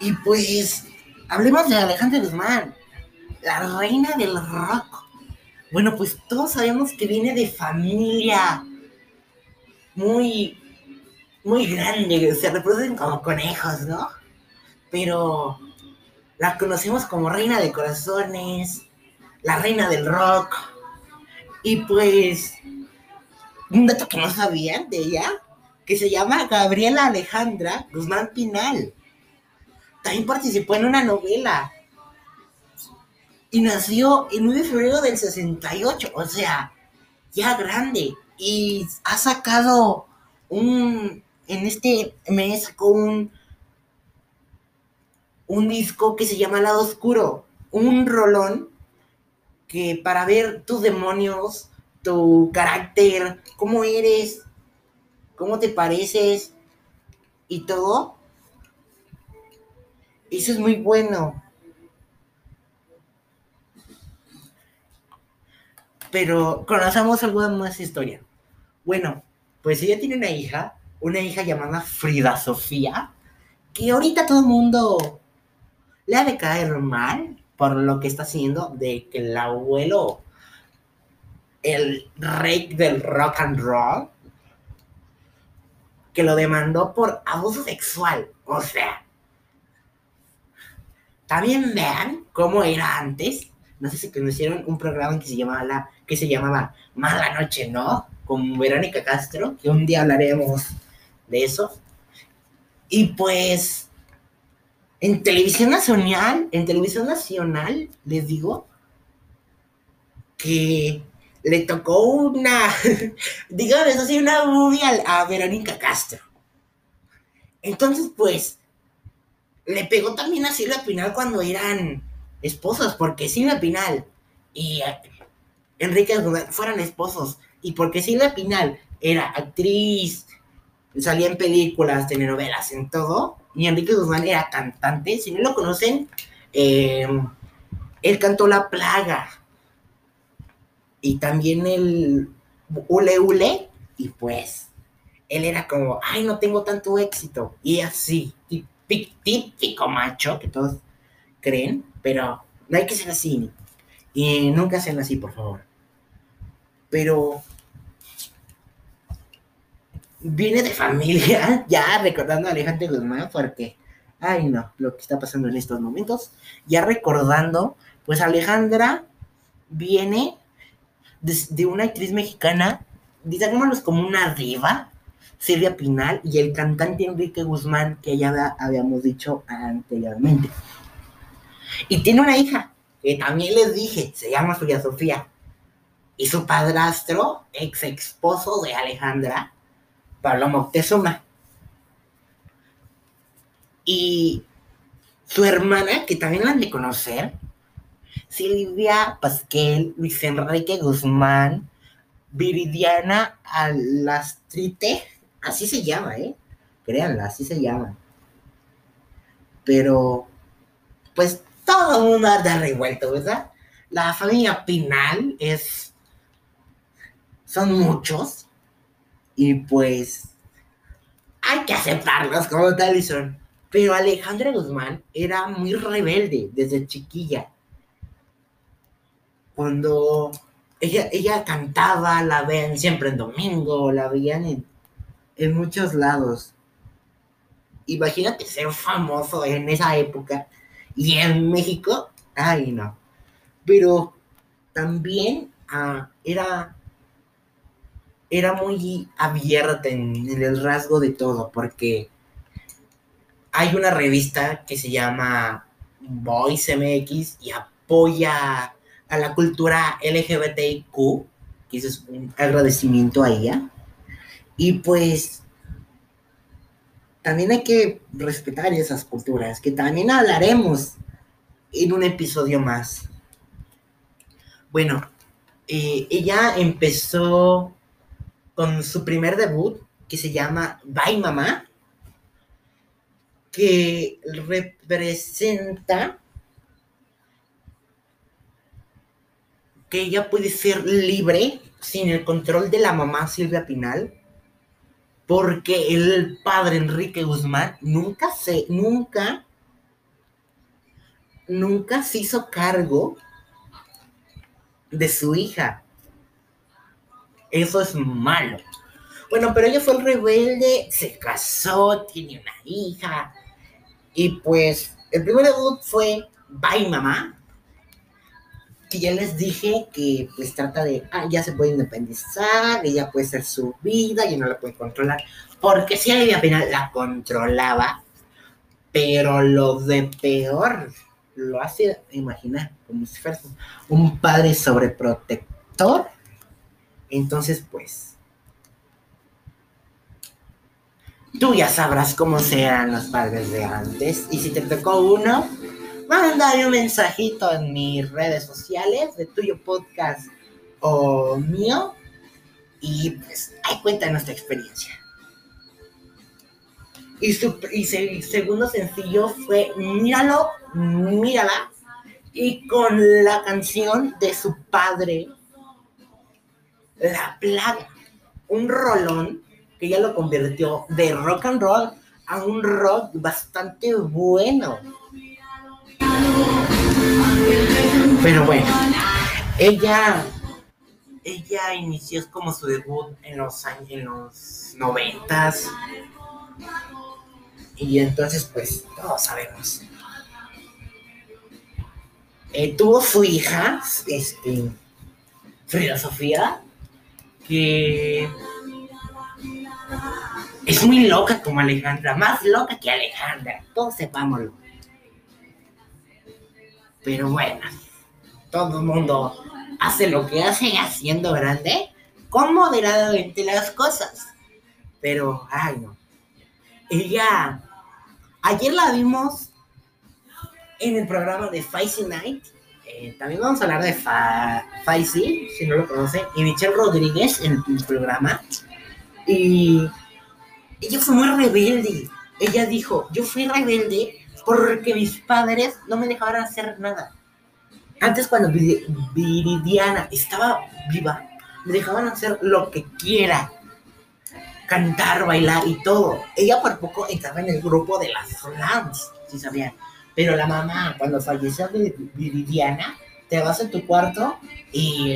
Y pues, hablemos de Alejandra Guzmán, la reina del rock. Bueno, pues todos sabemos que viene de familia muy, muy grande, se reproducen como conejos, ¿no? Pero la conocemos como reina de corazones, la reina del rock. Y pues, un dato que no sabían de ella, que se llama Gabriela Alejandra Guzmán Pinal. También participó en una novela. Y nació el 9 de febrero del 68, o sea, ya grande. Y ha sacado un, en este mes sacó un, un disco que se llama Lado Oscuro, un rolón que para ver tus demonios, tu carácter, cómo eres, cómo te pareces y todo, eso es muy bueno. Pero conocemos alguna más historia. Bueno, pues ella tiene una hija, una hija llamada Frida Sofía, que ahorita todo el mundo le ha de caer mal por lo que está haciendo de que el abuelo, el rey del rock and roll, que lo demandó por abuso sexual. O sea, también vean cómo era antes. No sé si conocieron un programa que se llamaba, la, que se llamaba Mala Noche, ¿no? Con Verónica Castro, que un día hablaremos de eso. Y pues, en televisión nacional, en televisión nacional, les digo que le tocó una, digamos así, una movie a, a Verónica Castro. Entonces, pues, le pegó también a Silvia Pinal cuando eran esposos, porque Silvia Pinal y eh, Enrique fueran esposos, y porque Silvia Pinal era actriz, salía en películas, telenovelas, en todo, y Enrique Guzmán era cantante, si no lo conocen, em, él cantó La Plaga, y también el Ule Ule, y pues, él era como, ay, no tengo tanto éxito, y así, y típico macho que todos creen, pero no hay que ser así. Y nunca sean así, por favor. Pero viene de familia, ya recordando a Alejandro Guzmán, porque, ay no, lo que está pasando en estos momentos, ya recordando, pues Alejandra viene de, una actriz mexicana, digámoslo como una diva, Silvia Pinal y el cantante Enrique Guzmán, que ya habíamos dicho anteriormente. Y tiene una hija, que también les dije, se llama Frida Sofía. Y su padrastro, ex esposo de Alejandra, Pablo Moctezuma. Y su hermana, que también la han de conocer, Silvia Pasquel, Luis Enrique Guzmán, Viridiana Alastrite, Así se llama, ¿eh? Créanla, así se llama. Pero, pues todo el mundo anda revuelto, ¿verdad? La familia Pinal es. Son muchos. Y pues. Hay que aceptarlos como tal y son. Pero Alejandra Guzmán era muy rebelde desde chiquilla. Cuando ella, ella cantaba, la ven siempre en domingo, la veían en en muchos lados. Imagínate ser famoso en esa época y en México, ay no. Pero también ah, era, era muy abierta en, el rasgo de todo, porque hay una revista que se llama Voice MX y apoya a la cultura LGBTIQ, que es un agradecimiento a ella. Y pues también hay que respetar esas culturas, que también hablaremos en un episodio más. Bueno, eh, ella empezó con su primer debut, que se llama Bye Mamá, que representa que ella puede ser libre sin el control de la mamá Silvia Pinal porque el padre Enrique Guzmán nunca se, nunca nunca se hizo cargo de su hija. Eso es malo. Bueno, pero ella fue el rebelde, se casó, tiene una hija. Y pues el primer debut fue Bye Mamá. Que ya les dije que pues trata de, ah, ya se puede independizar, ella puede ser su vida, y no la puede controlar. Porque si ella apenas la controlaba, pero lo de peor lo hace imaginar como si fuera un padre sobreprotector. Entonces, pues, tú ya sabrás cómo serán los padres de antes. Y si te tocó uno, mándame un mensajito en mis redes sociales de tuyo podcast o mío. Y pues ahí cuenta nuestra experiencia. Y su segundo sencillo fue Míralo, Mírala. Y con la canción de su padre, La Plaga. Un rolón que ya lo convirtió de rock and roll a un rock bastante bueno. Pero bueno, ella, ella inició como su debut en los años, en los noventas. Y entonces, pues, todos sabemos. Eh, tuvo su hija, este, Frida Sofía, que es muy loca como Alejandra, más loca que Alejandra, todos sepámoslo. Pero bueno, todo el mundo hace lo que hace haciendo grande, con moderadamente las cosas. Pero, ay no. Ella Ayer la vimos en el programa de Faisy Night. Eh, también vamos a hablar de Fa Faisy, si no lo conocen, y Michelle Rodríguez en el programa. Y ella fue muy rebelde. Ella dijo, yo fui rebelde porque mis padres no me dejaban hacer nada. Antes cuando Viridiana estaba viva, me dejaban hacer lo que quiera cantar, bailar y todo. Ella por poco estaba en el grupo de las slams, si sabían. Pero la mamá, cuando falleció Viviana, te vas a tu cuarto y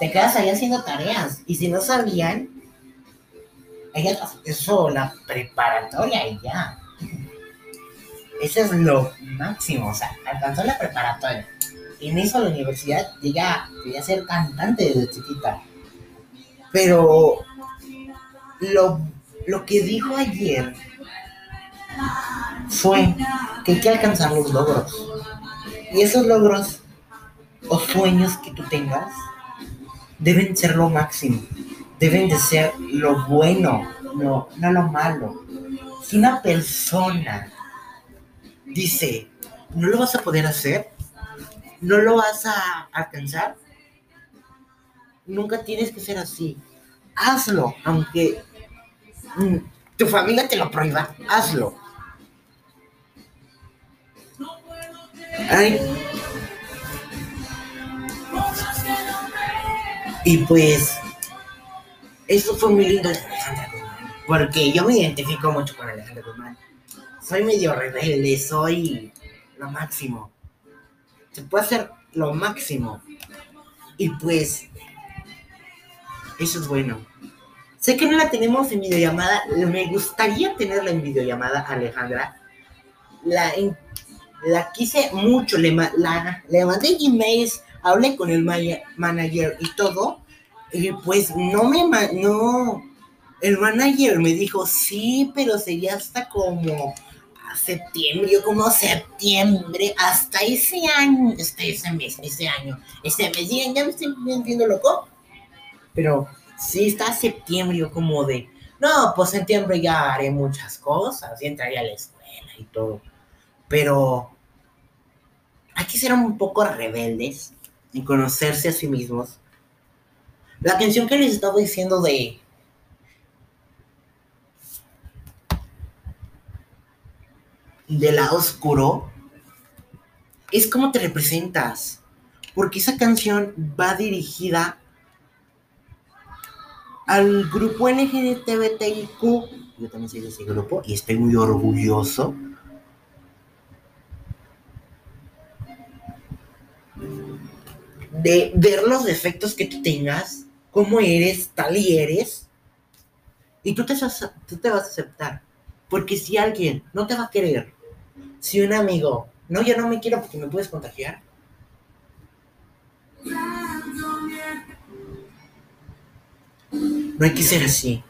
te quedas ahí haciendo tareas. Y si no sabían, ella eso la preparatoria y ya. Eso es lo máximo, o sea, alcanzó la preparatoria. Y en eso la universidad llega, quería ser cantante desde chiquita. Pero lo, lo que dijo ayer fue que hay que alcanzar los logros. Y esos logros o sueños que tú tengas deben ser lo máximo. Deben de ser lo bueno, no, no lo malo. Si una persona dice, no lo vas a poder hacer, no lo vas a alcanzar, nunca tienes que ser así. Hazlo, aunque Mm, tu familia te lo prohíba, hazlo. Ay. Y pues, eso fue muy lindo de Alejandra Guzmán, porque yo me identifico mucho con Alejandra Guzmán. Soy medio rebelde, soy lo máximo. Se puede hacer lo máximo. Y pues, eso es bueno. Sé que no la tenemos en videollamada. Me gustaría tenerla en videollamada, Alejandra. La, la quise mucho. Le, la, le mandé emails, hablé con el manager y todo. Y pues no me... No, el manager me dijo, sí, pero sería hasta como septiembre, yo como septiembre, hasta ese año, hasta ese mes, ese año, ese mes, ya, ya me estoy viendo loco, pero Sí, está septiembre, yo como de, no, pues septiembre ya haré muchas cosas, y entraré a la escuela y todo. Pero hay que ser un poco rebeldes y conocerse a sí mismos. La canción que les estaba diciendo de del lado oscuro, es como te representas. Porque esa canción va dirigida al grupo LGBTQ. Yo también soy de ese grupo y estoy muy orgulloso. De ver los defectos que tú tengas, cómo eres, tal y eres. Y tú te, tú te vas a aceptar. Porque si alguien no te va a querer si un amigo, no, yo no me quiero porque me puedes contagiar. No hay que ser así.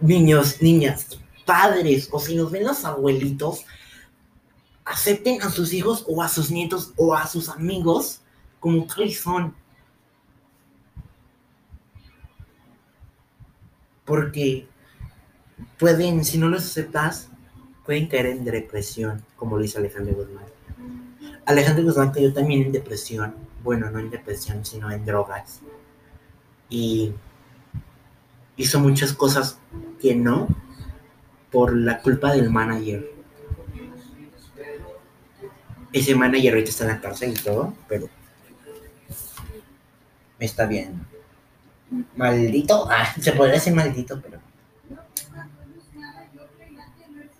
Niños, niñas, padres, o si nos ven los abuelitos, acepten a sus hijos o a sus nietos o a sus amigos como tal son. Porque pueden, si no los aceptas, pueden caer en depresión, como lo dice Alejandro Guzmán. Alejandro Guzmán cayó también en depresión. Bueno, no en depresión, sino en drogas. Y hizo muchas cosas que no por la culpa del manager. Ese manager ahorita está en la cárcel y todo, pero está bien. Maldito, ah, se podría decir maldito, pero.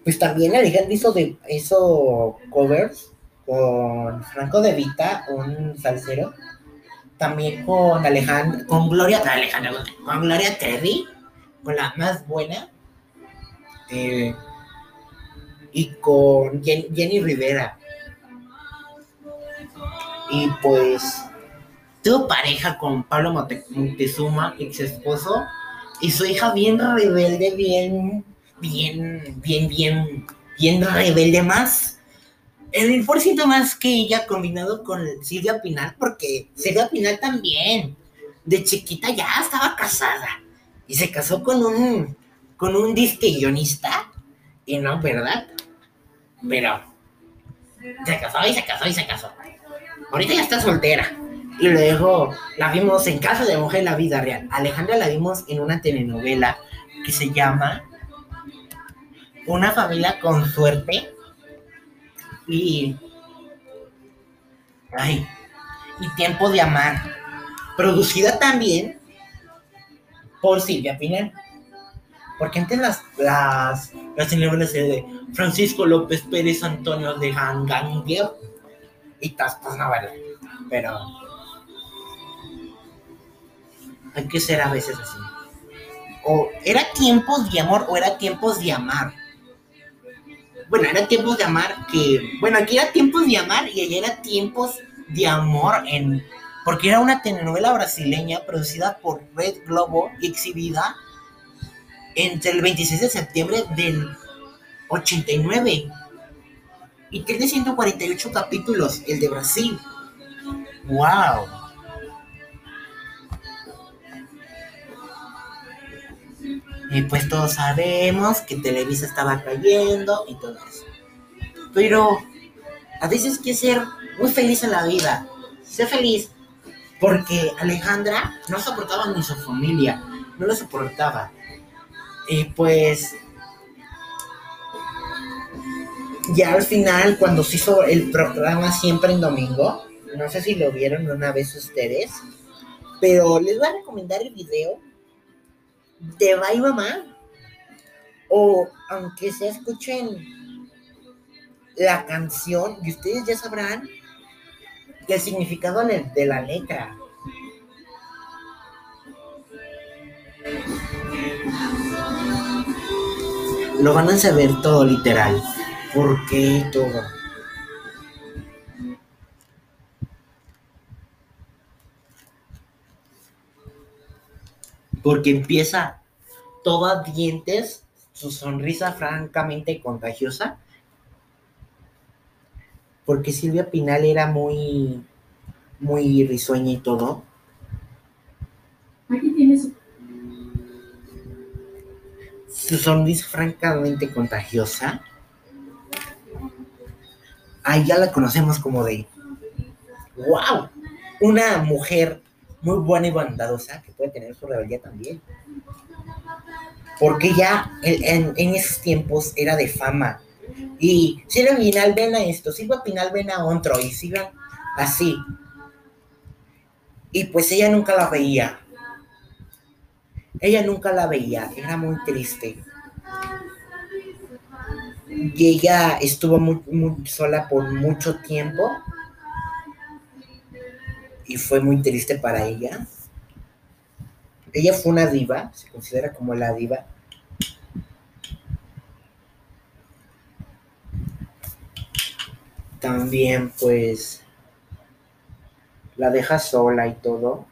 Pues también Alejandro hizo de hizo covers con Franco de Vita, un salsero. También con Alejandro, con Gloria, Alejandro, con Gloria Terry, con la más buena. Eh, y con Jenny Rivera. Y pues tuvo pareja con Pablo Montezuma, ex esposo, y su hija bien rebelde, bien, bien, bien, bien, bien rebelde más. El por más que ella combinado con Silvia Pinal, porque Silvia Pinal también, de chiquita ya estaba casada y se casó con un, con un disque guionista, y no, ¿verdad? Pero se casó y se casó y se casó. Ahorita ya está soltera. Y luego la vimos en Casa de Mujer en la Vida Real. Alejandra la vimos en una telenovela que se llama Una familia con suerte. Y. Ay. Y Tiempo de Amar. Producida también por Silvia Pinel. Porque antes las, las, las telenovelas de Francisco López Pérez Antonio de Hanganger y tas, no, ¿verdad? Pero hay que ser a veces así. O era tiempos de amor o era tiempos de amar. Bueno, era tiempos de amar que, bueno, aquí era tiempos de amar y allá era tiempos de amor en, porque era una telenovela brasileña producida por Red Globo y exhibida entre el 26 de septiembre del 89 y tiene 148 capítulos, el de Brasil. ¡Wow! Y pues todos sabemos que Televisa estaba cayendo y todo eso. Pero a veces hay que ser muy feliz en la vida. Sé feliz. Porque Alejandra no soportaba ni su familia. No lo soportaba. Y pues ya al final, cuando se hizo el programa siempre en domingo, no sé si lo vieron una vez ustedes, pero les voy a recomendar el video de Bye Mamá. O aunque se escuchen la canción, y ustedes ya sabrán el significado de la letra. Lo van a saber todo literal. ¿Por qué todo? Porque empieza toda dientes, su sonrisa francamente contagiosa, porque Silvia Pinal era muy, muy risueña y todo. Aquí tienes su sonrisa francamente contagiosa. Ahí ya la conocemos como de, wow, una mujer muy buena y bondadosa, que puede tener su rebeldía también. Porque ya en, esos tiempos era de fama. Y Silvia Pinal ven a esto, Silvia Pinal ven a otro, y sigan así. Y pues ella nunca la veía. Ella nunca la veía, era muy triste. Y ella estuvo muy sola por mucho tiempo y fue muy triste para ella. Ella fue una diva, se considera como la diva. También pues la deja sola y todo.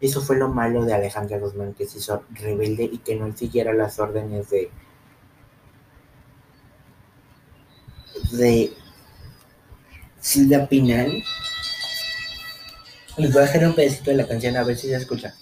Eso fue lo malo de Alejandra Guzmán, que se hizo rebelde y que no siguiera las órdenes de. De. Silvia Pinal. Les voy a dejar un pedacito de la canción a ver si se escucha.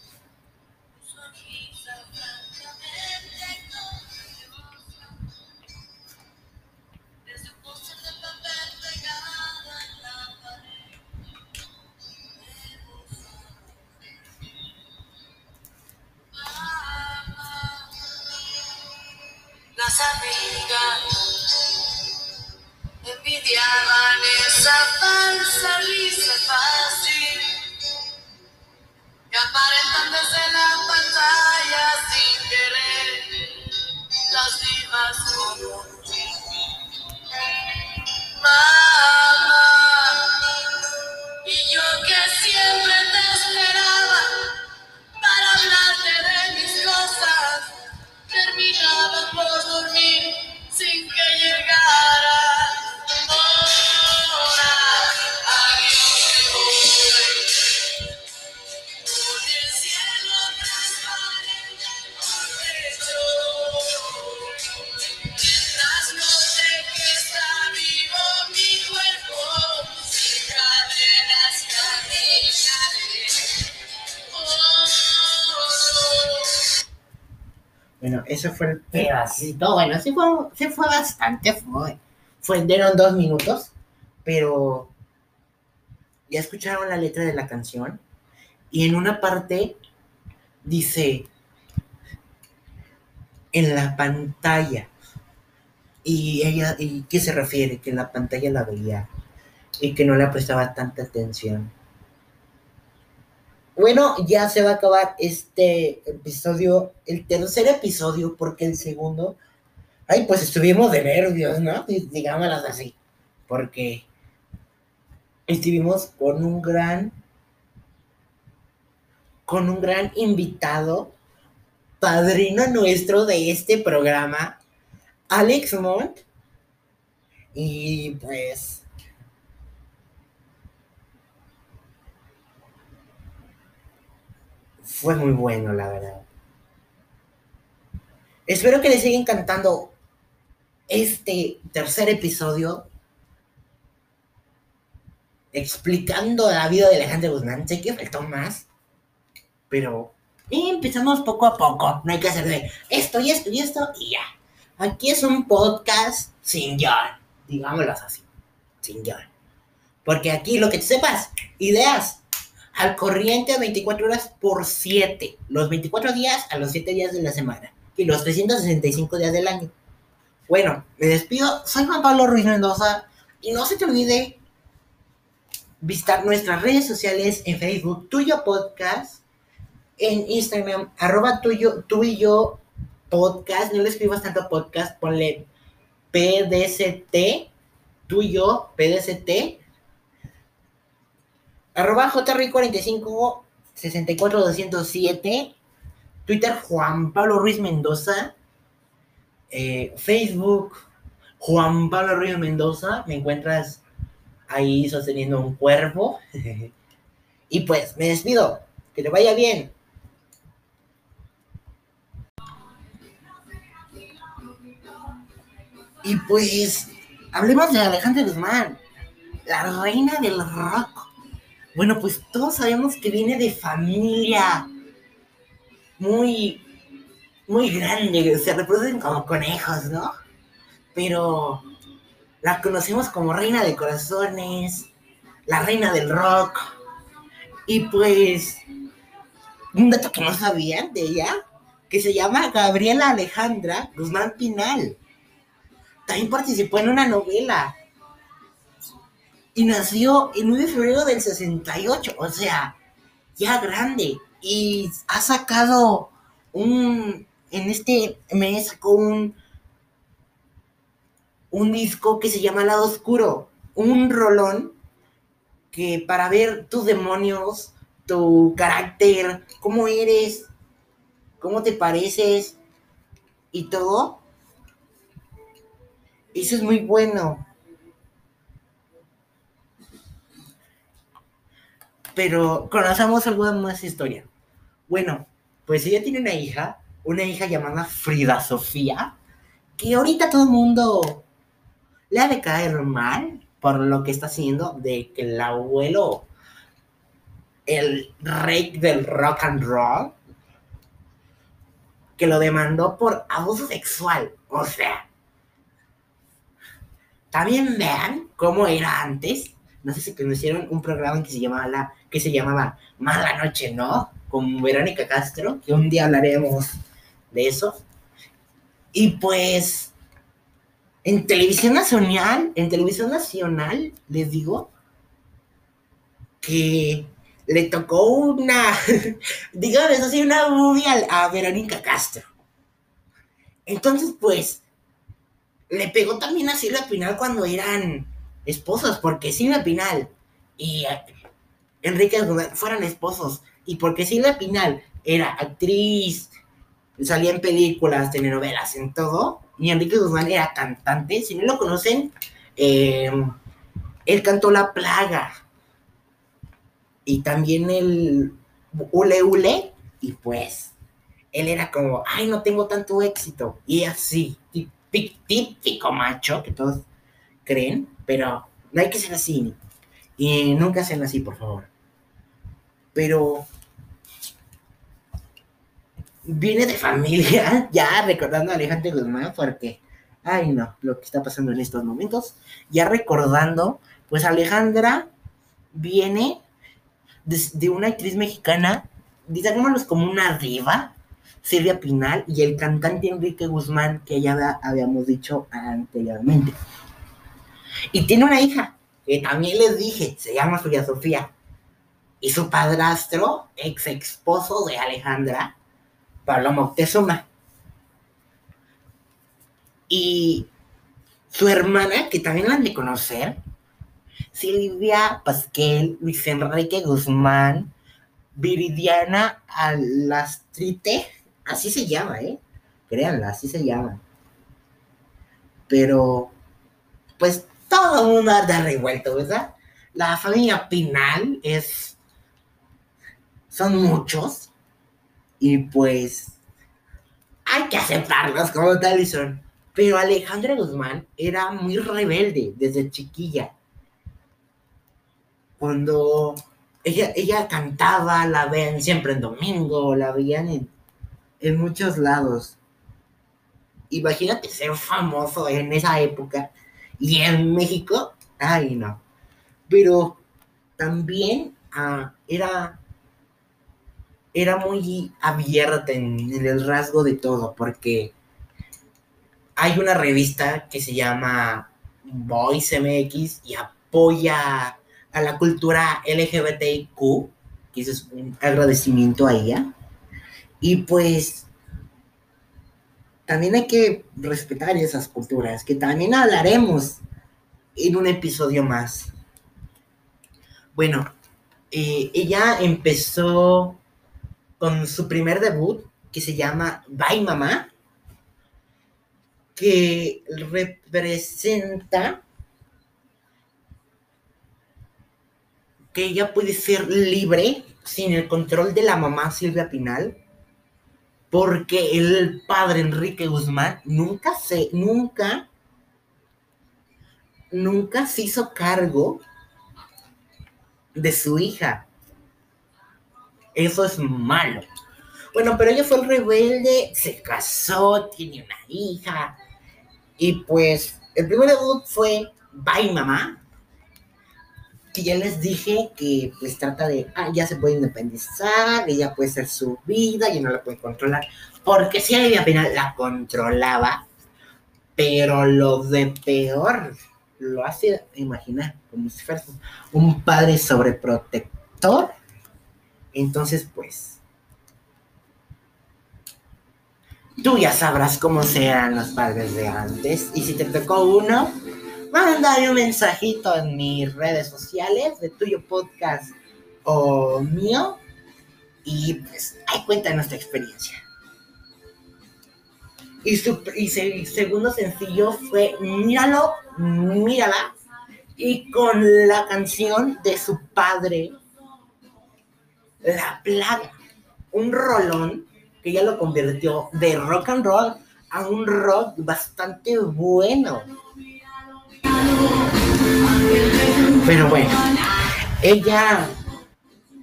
Eso fue el pedacito. Bueno, sí fue, sí fue bastante. Fue, fueron dos minutos, pero ya escucharon la letra de la canción. Y en una parte dice: En la pantalla. Y ella, ¿y qué se refiere? Que en la pantalla la veía y que no le prestaba tanta atención. Bueno, ya se va a acabar este episodio, el tercer episodio, porque el segundo, ay, pues estuvimos de nervios, ¿no? Di- Digámoslo así, porque estuvimos con un gran, con un gran invitado, padrino nuestro de este programa, Alex Montt, y pues fue muy bueno, la verdad. Espero que les siga encantando este tercer episodio explicando la vida de Alejandro Guzmán. Sé que faltó más, pero empezamos poco a poco. No hay que hacer de esto y esto y esto y ya. Aquí es un podcast sin John, digámoslo así, sin John. Porque aquí lo que sepas, ideas al corriente 24 horas por 7. Los 24 días a los 7 días de la semana. Y los 365 días del año. Bueno, me despido. Soy Juan Pablo Ruiz Mendoza. Y no se te olvide visitar nuestras redes sociales en Facebook, Tuyo Podcast. En Instagram, arroba tuyo, tú y yo podcast. No le escribas tanto podcast, ponle PDCT, tú y yo, PDCT arroba jri45 64207 Twitter Juan Pablo Ruiz Mendoza. Eh, Facebook Juan Pablo Ruiz Mendoza. Me encuentras ahí sosteniendo un cuervo. Y pues me despido. Que te vaya bien. Y pues hablemos de Alejandra Guzmán la reina del rock bueno, pues todos sabemos que viene de familia muy, muy grande, se reproducen como conejos, ¿no? Pero la conocemos como reina de corazones, la reina del rock. Y pues, un dato que no sabían de ella, que se llama Gabriela Alejandra Guzmán Pinal. También participó en una novela y nació el 9 de febrero del 68, o sea, ya grande. Y ha sacado un, en este mes sacó un, un disco que se llama Lado Oscuro, un rolón que para ver tus demonios, tu carácter, cómo eres, cómo te pareces y todo, eso es muy bueno. Pero conocemos alguna más historia. Bueno, pues ella tiene una hija, una hija llamada Frida Sofía, que ahorita todo el mundo le ha de caer mal por lo que está haciendo de que el abuelo, el rey del rock and roll, que lo demandó por abuso sexual. O sea, también vean cómo era antes. No sé si conocieron un programa que se llamaba, la, que se llamaba Mala Noche, ¿no? Con Verónica Castro, que un día hablaremos de eso. Y pues, en televisión nacional, en televisión nacional, les digo que le tocó una, digamos así, una movie a, Verónica Castro. Entonces, pues, le pegó también a Silvia Pinal cuando eran esposos, porque Silvia Pinal y Enrique Guzmán fueran esposos, y porque Silvia Pinal era actriz, salía en películas, telenovelas, en todo, y Enrique Guzmán era cantante, si no lo conocen, eh, él cantó La Plaga, y también el Ule Ule, y pues, él era como, ay, no tengo tanto éxito, y así, típico macho que todos creen, pero no hay que ser así. Y nunca sean así, por favor. Pero viene de familia, ya recordando a Alejandro Guzmán, porque, ay no, lo que está pasando en estos momentos, ya recordando, pues Alejandra viene de, una actriz mexicana, digámoslo como una diva, Silvia Pinal y el cantante Enrique Guzmán, que ya habíamos dicho anteriormente. Y tiene una hija, que también les dije, se llama Frida Sofía. Y su padrastro, ex esposo de Alejandra, Pablo Moctezuma. Y su hermana, que también la han de conocer, Silvia Pasquel, Luis Enrique Guzmán, Viridiana Alastrite, Así se llama, ¿eh? Créanla, así se llama. Pero, pues todo el mundo anda revuelto, ¿verdad? La familia Pinal es. Son muchos. Y pues. Hay que aceptarlos como tal y son. Pero Alejandra Guzmán era muy rebelde desde chiquilla. Cuando ella, ella cantaba, la ven siempre en domingo, la veían en en muchos lados. Imagínate ser famoso en esa época y en México, ay no. Pero también ah, era, era muy abierta en, el rasgo de todo, porque hay una revista que se llama Voice MX y apoya a la cultura LGBTIQ, que es un agradecimiento a ella. Y pues también hay que respetar esas culturas, que también hablaremos en un episodio más. Bueno, eh, ella empezó con su primer debut, que se llama Bye Mamá, que representa que ella puede ser libre sin el control de la mamá Silvia Pinal porque el padre Enrique Guzmán nunca se, nunca, nunca se hizo cargo de su hija. Eso es malo. Bueno, pero ella fue el rebelde, se casó, tiene una hija. Y pues el primer debut fue Bye Mamá, que ya les dije que pues trata de, ah, ya se puede independizar, ella puede ser su vida, y no la puede controlar, porque si ella apenas la controlaba, pero lo de peor lo hace imaginar como si fuera un padre sobreprotector. Entonces, pues, Tú ya sabrás cómo sean los padres de antes. Y si te tocó uno, mándame un mensajito en mis redes sociales de tuyo podcast o mío. Y pues ahí cuenta nuestra experiencia. Y su segundo sencillo fue Míralo, mírala. Y con la canción de su padre, La Plaga. Un rolón que ya lo convirtió de rock and roll a un rock bastante bueno. Pero bueno, ella,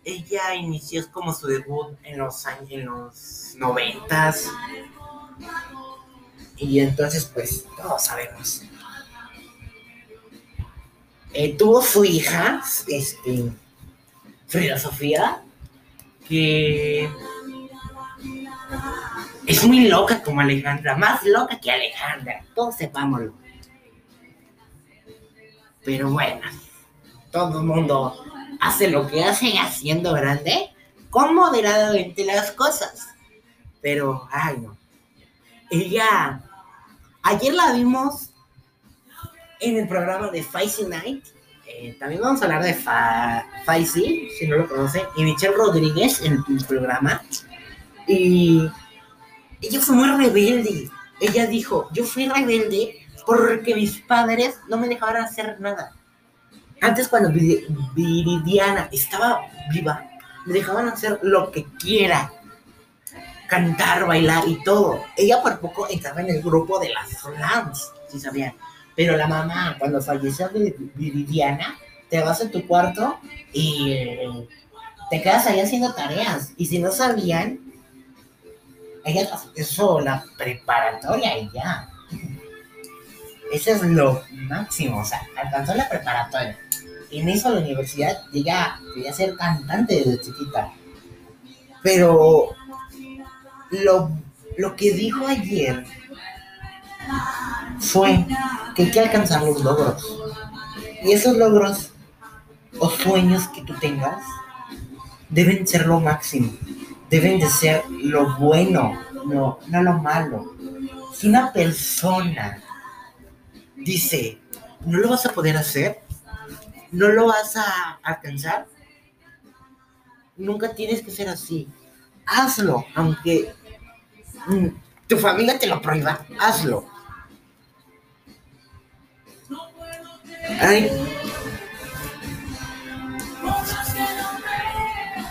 ella inició como su debut en los años, en los noventas. Y entonces, pues, todos sabemos. Eh, tuvo su hija, este, Frida Sofía, es muy loca como Alejandra, más loca que Alejandra, todos sepámoslo. Pero bueno, todo el mundo hace lo que hace haciendo grande, con moderadamente las cosas. Pero, ay no. Ella, ayer la vimos en el programa de Faisy Night. Eh, también vamos a hablar de Fa Faisy, si no lo conocen, y Michelle Rodríguez en el programa. Y ella fue muy rebelde. Ella dijo, yo fui rebelde porque mis padres no me dejaban hacer nada. Antes cuando Viri- Viridiana estaba viva, me dejaban hacer lo que quiera. Cantar, bailar y todo. Ella por poco entraba en el grupo de las Slams, si sabían. Pero la mamá, cuando falleció Vi- Viridiana, te vas a tu cuarto y eh, te quedas ahí haciendo tareas. Y si no sabían, ella hizo la preparatoria y ya. Eso es lo máximo, o sea, alcanzó la preparatoria. Y no hizo la universidad, ella quería ser cantante desde chiquita. Pero lo, lo que dijo ayer fue que hay que alcanzar los logros. Y esos logros o sueños que tú tengas deben ser lo máximo. Deben de ser lo bueno, no, no lo malo. Si una persona dice, no lo vas a poder hacer, no lo vas a alcanzar, nunca tienes que ser así. Hazlo, aunque mm, tu familia te lo prohíba, hazlo. Ay.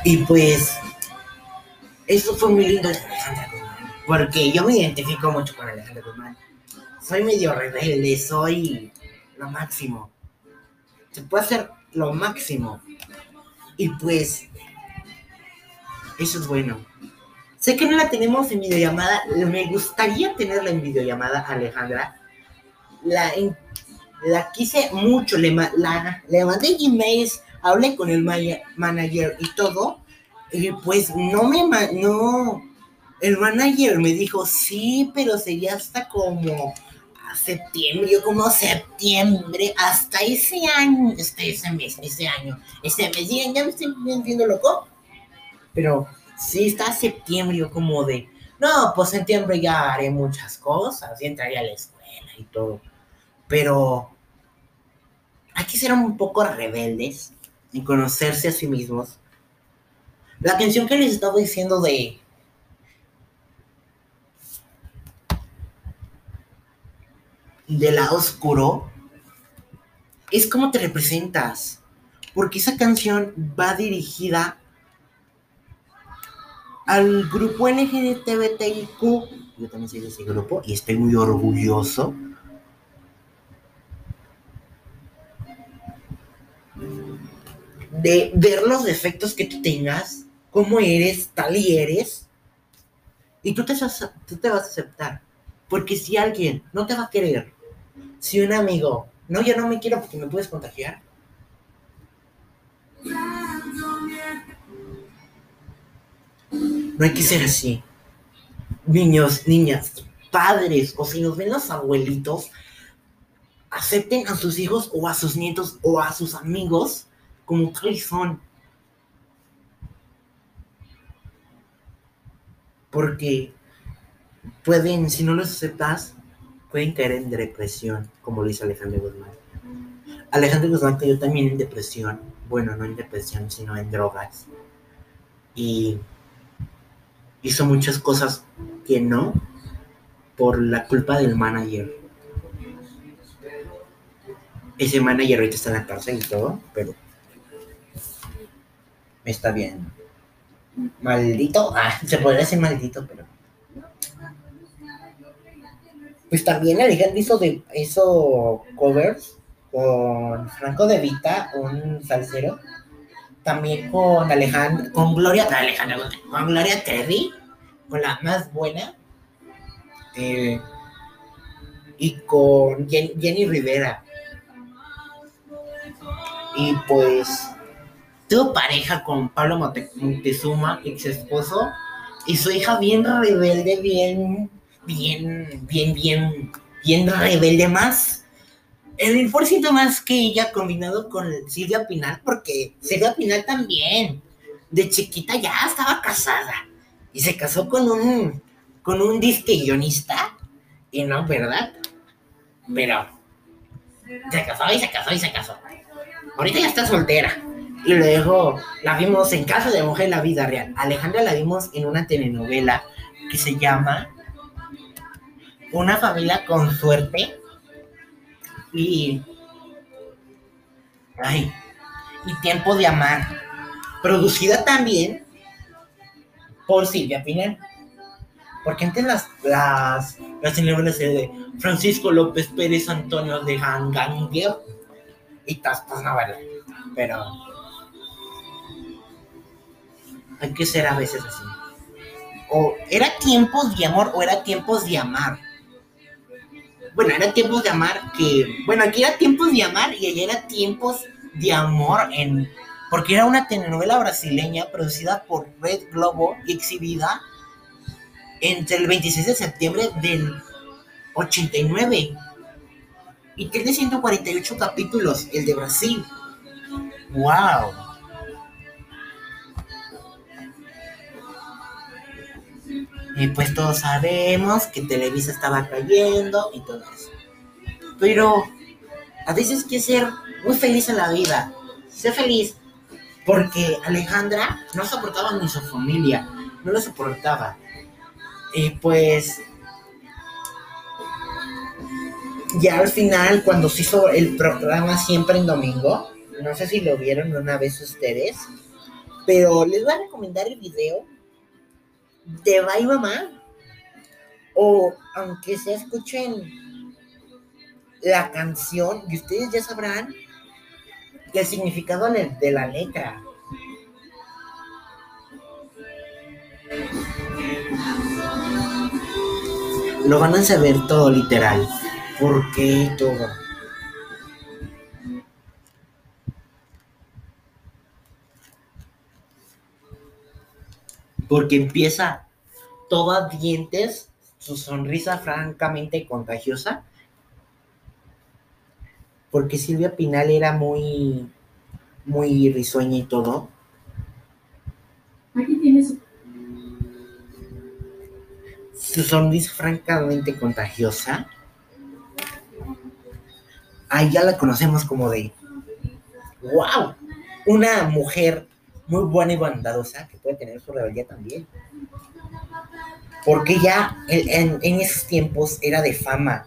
Y pues, eso fue muy lindo Alejandra Guzmán, porque yo me identifico mucho con Alejandra Guzmán. Soy medio rebelde, soy lo máximo. Se puede hacer lo máximo. Y pues, eso es bueno. Sé que no la tenemos en videollamada, me gustaría tenerla en videollamada, Alejandra. La, en- la quise mucho, le, le mandé emails, hablé con el manager y todo. Y pues no me, no, el manager me dijo, sí, pero sería hasta como septiembre, yo como septiembre, hasta ese año, hasta ese mes, ese año, ese mes, ya, ya me estoy viendo loco, pero sí está septiembre, yo como de, no, pues septiembre ya haré muchas cosas, ya entraré a la escuela y todo, pero hay que ser un poco rebeldes y conocerse a sí mismos. La canción que les estaba diciendo de de la oscuro es como te representas. Porque esa canción va dirigida al grupo LGBTIQ. Yo también soy de ese grupo y estoy muy orgulloso. De ver los defectos que tú tengas, cómo eres, tal y eres. Y tú te, tú te vas a aceptar. Porque si alguien no te va a querer, si un amigo, no, yo no me quiero porque me puedes contagiar. No hay que ser así. Niños, niñas, padres, o si nos ven los abuelitos, acepten a sus hijos o a sus nietos o a sus amigos como son. Porque pueden, si no los aceptas, pueden caer en depresión, como lo dice Alejandro Guzmán. Alejandro Guzmán cayó también en depresión, bueno, no en depresión, sino en drogas. Y hizo muchas cosas que no por la culpa del manager. Ese manager ahorita está en la cárcel y todo, pero está bien. Maldito, ah, se podría decir maldito, pero. Pues también Alejandro hizo, de, hizo covers con Franco De Vita, un salsero. También con Alejandro, con Gloria, Alejandra, con Gloria Terry, con la más buena. eh, y con Jen- Jenny Rivera. Y pues tuvo pareja con Pablo Monte- Montezuma, ex esposo, y su hija bien rebelde, bien, bien, bien, bien, bien rebelde más. El por más que ella combinado con Silvia Pinal, porque Silvia Pinal también, de chiquita ya estaba casada, y se casó con un, con un disque guionista, y no, ¿verdad? Pero se casó y se casó y se casó. Ahorita ya está soltera. Y luego la vimos en Casa de Mujer la vida real. Alejandra la vimos en una telenovela que se llama Una familia con suerte. Y. Ay. Y Tiempo de Amar. Producida también por Silvia Pinal. Porque antes las, las, las telenovelas de Francisco López Pérez Antonio de Hanganger y no vale. Pero hay que ser a veces así. O era tiempos de amor o era tiempos de amar. Bueno, era tiempos de amar que. Bueno, aquí era tiempos de amar y allá era tiempos de amor en. Porque era una telenovela brasileña producida por Red Globo y exhibida entre el 26 de septiembre del 89 y tiene 148 capítulos, el de Brasil. ¡Wow! Pues todos sabemos que Televisa estaba cayendo y todo eso. Pero a veces hay que ser muy feliz en la vida. Sé feliz. Porque Alejandra no soportaba ni su familia. No lo soportaba. Y pues ya al final, cuando se hizo el programa siempre en domingo, no sé si lo vieron una vez ustedes, pero les voy a recomendar el video de Bye Mamá, o aunque se escuchen la canción, y ustedes ya sabrán el significado de la letra. Lo van a saber todo literal. ¿Por qué todo? Porque empieza toda dientes, su sonrisa francamente contagiosa. Porque Silvia Pinal era muy, muy risueña y todo. Aquí tienes Su sonrisa francamente contagiosa. Ahí ya la conocemos como de wow, una mujer muy buena y bondadosa que puede tener su rebeldía también. Porque ya en, esos tiempos era de fama.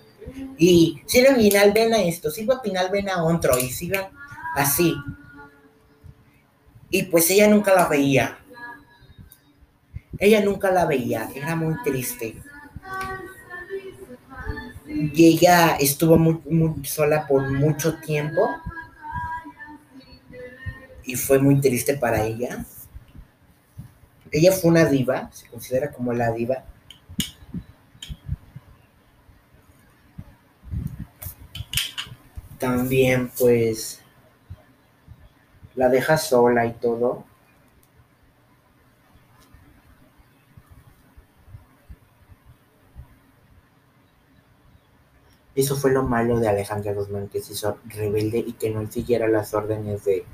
Y Silvia Pinal ven a esto, Silvia Pinal ven a otro y sigan así. Y pues ella nunca la veía. Ella nunca la veía, era muy triste. Y ella estuvo muy, muy sola por mucho tiempo. Y fue muy triste para ella. Ella fue una diva, se considera como la diva. También pues la deja sola y todo. Eso fue lo malo de Alejandra Guzmán, que se hizo rebelde y que no siguiera las órdenes de.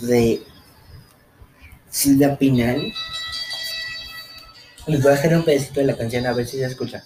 De Silvia Pinal. Les voy a hacer un pedacito de la canción a ver si se escucha.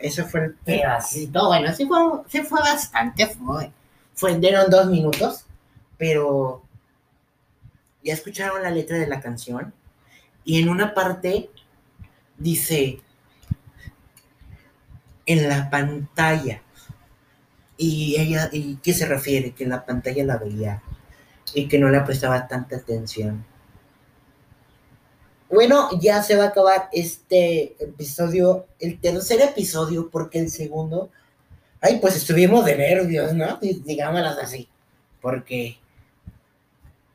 Eso fue el pedacito. Bueno, sí fue, sí fue bastante. Fue, fueron dos minutos. Pero ya escucharon la letra de la canción. Y en una parte dice: En la pantalla. Y ella, ¿y qué se refiere? Que en la pantalla la veía. Y que no le prestaba tanta atención. Bueno, ya se va a acabar este episodio, el tercer episodio, porque el segundo, ay, pues estuvimos de nervios, ¿no? Di- Digámoslas así, porque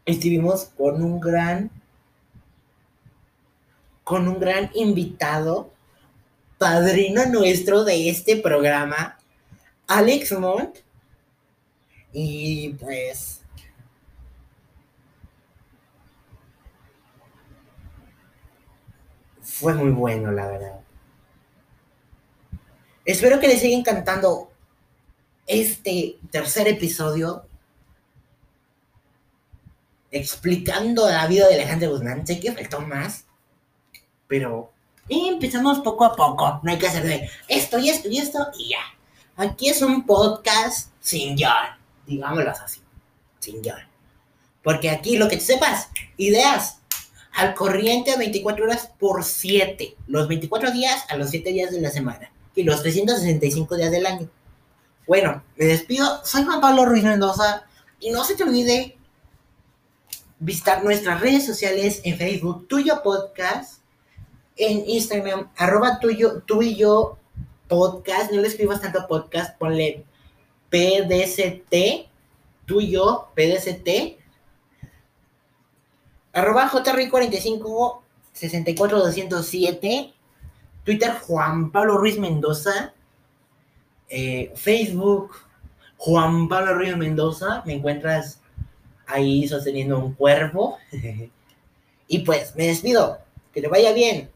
estuvimos con un gran, con un gran invitado, padrino nuestro de este programa, Alex Montt, y pues fue muy bueno, la verdad. Espero que les siga encantando este tercer episodio explicando la vida de Alejandro Guzmán. Sé que faltó más, pero empezamos poco a poco. No hay que hacer de esto y esto y esto y ya. Aquí es un podcast sin John, digámoslo así, sin John. Porque aquí lo que sepas, ideas al corriente 24 horas por 7. Los 24 días a los 7 días de la semana. Y los 365 días del año. Bueno, me despido. Soy Juan Pablo Ruiz Mendoza. Y no se te olvide visitar nuestras redes sociales en Facebook, Tuyo Podcast. En Instagram, arroba tuyo, tú y yo podcast. No le escribas tanto podcast, ponle PDCT, tú y yo, PDCT arroba jrick45 64207 Twitter Juan Pablo Ruiz Mendoza. Eh, Facebook Juan Pablo Ruiz Mendoza. Me encuentras ahí sosteniendo un cuervo. Y pues me despido. Que te vaya bien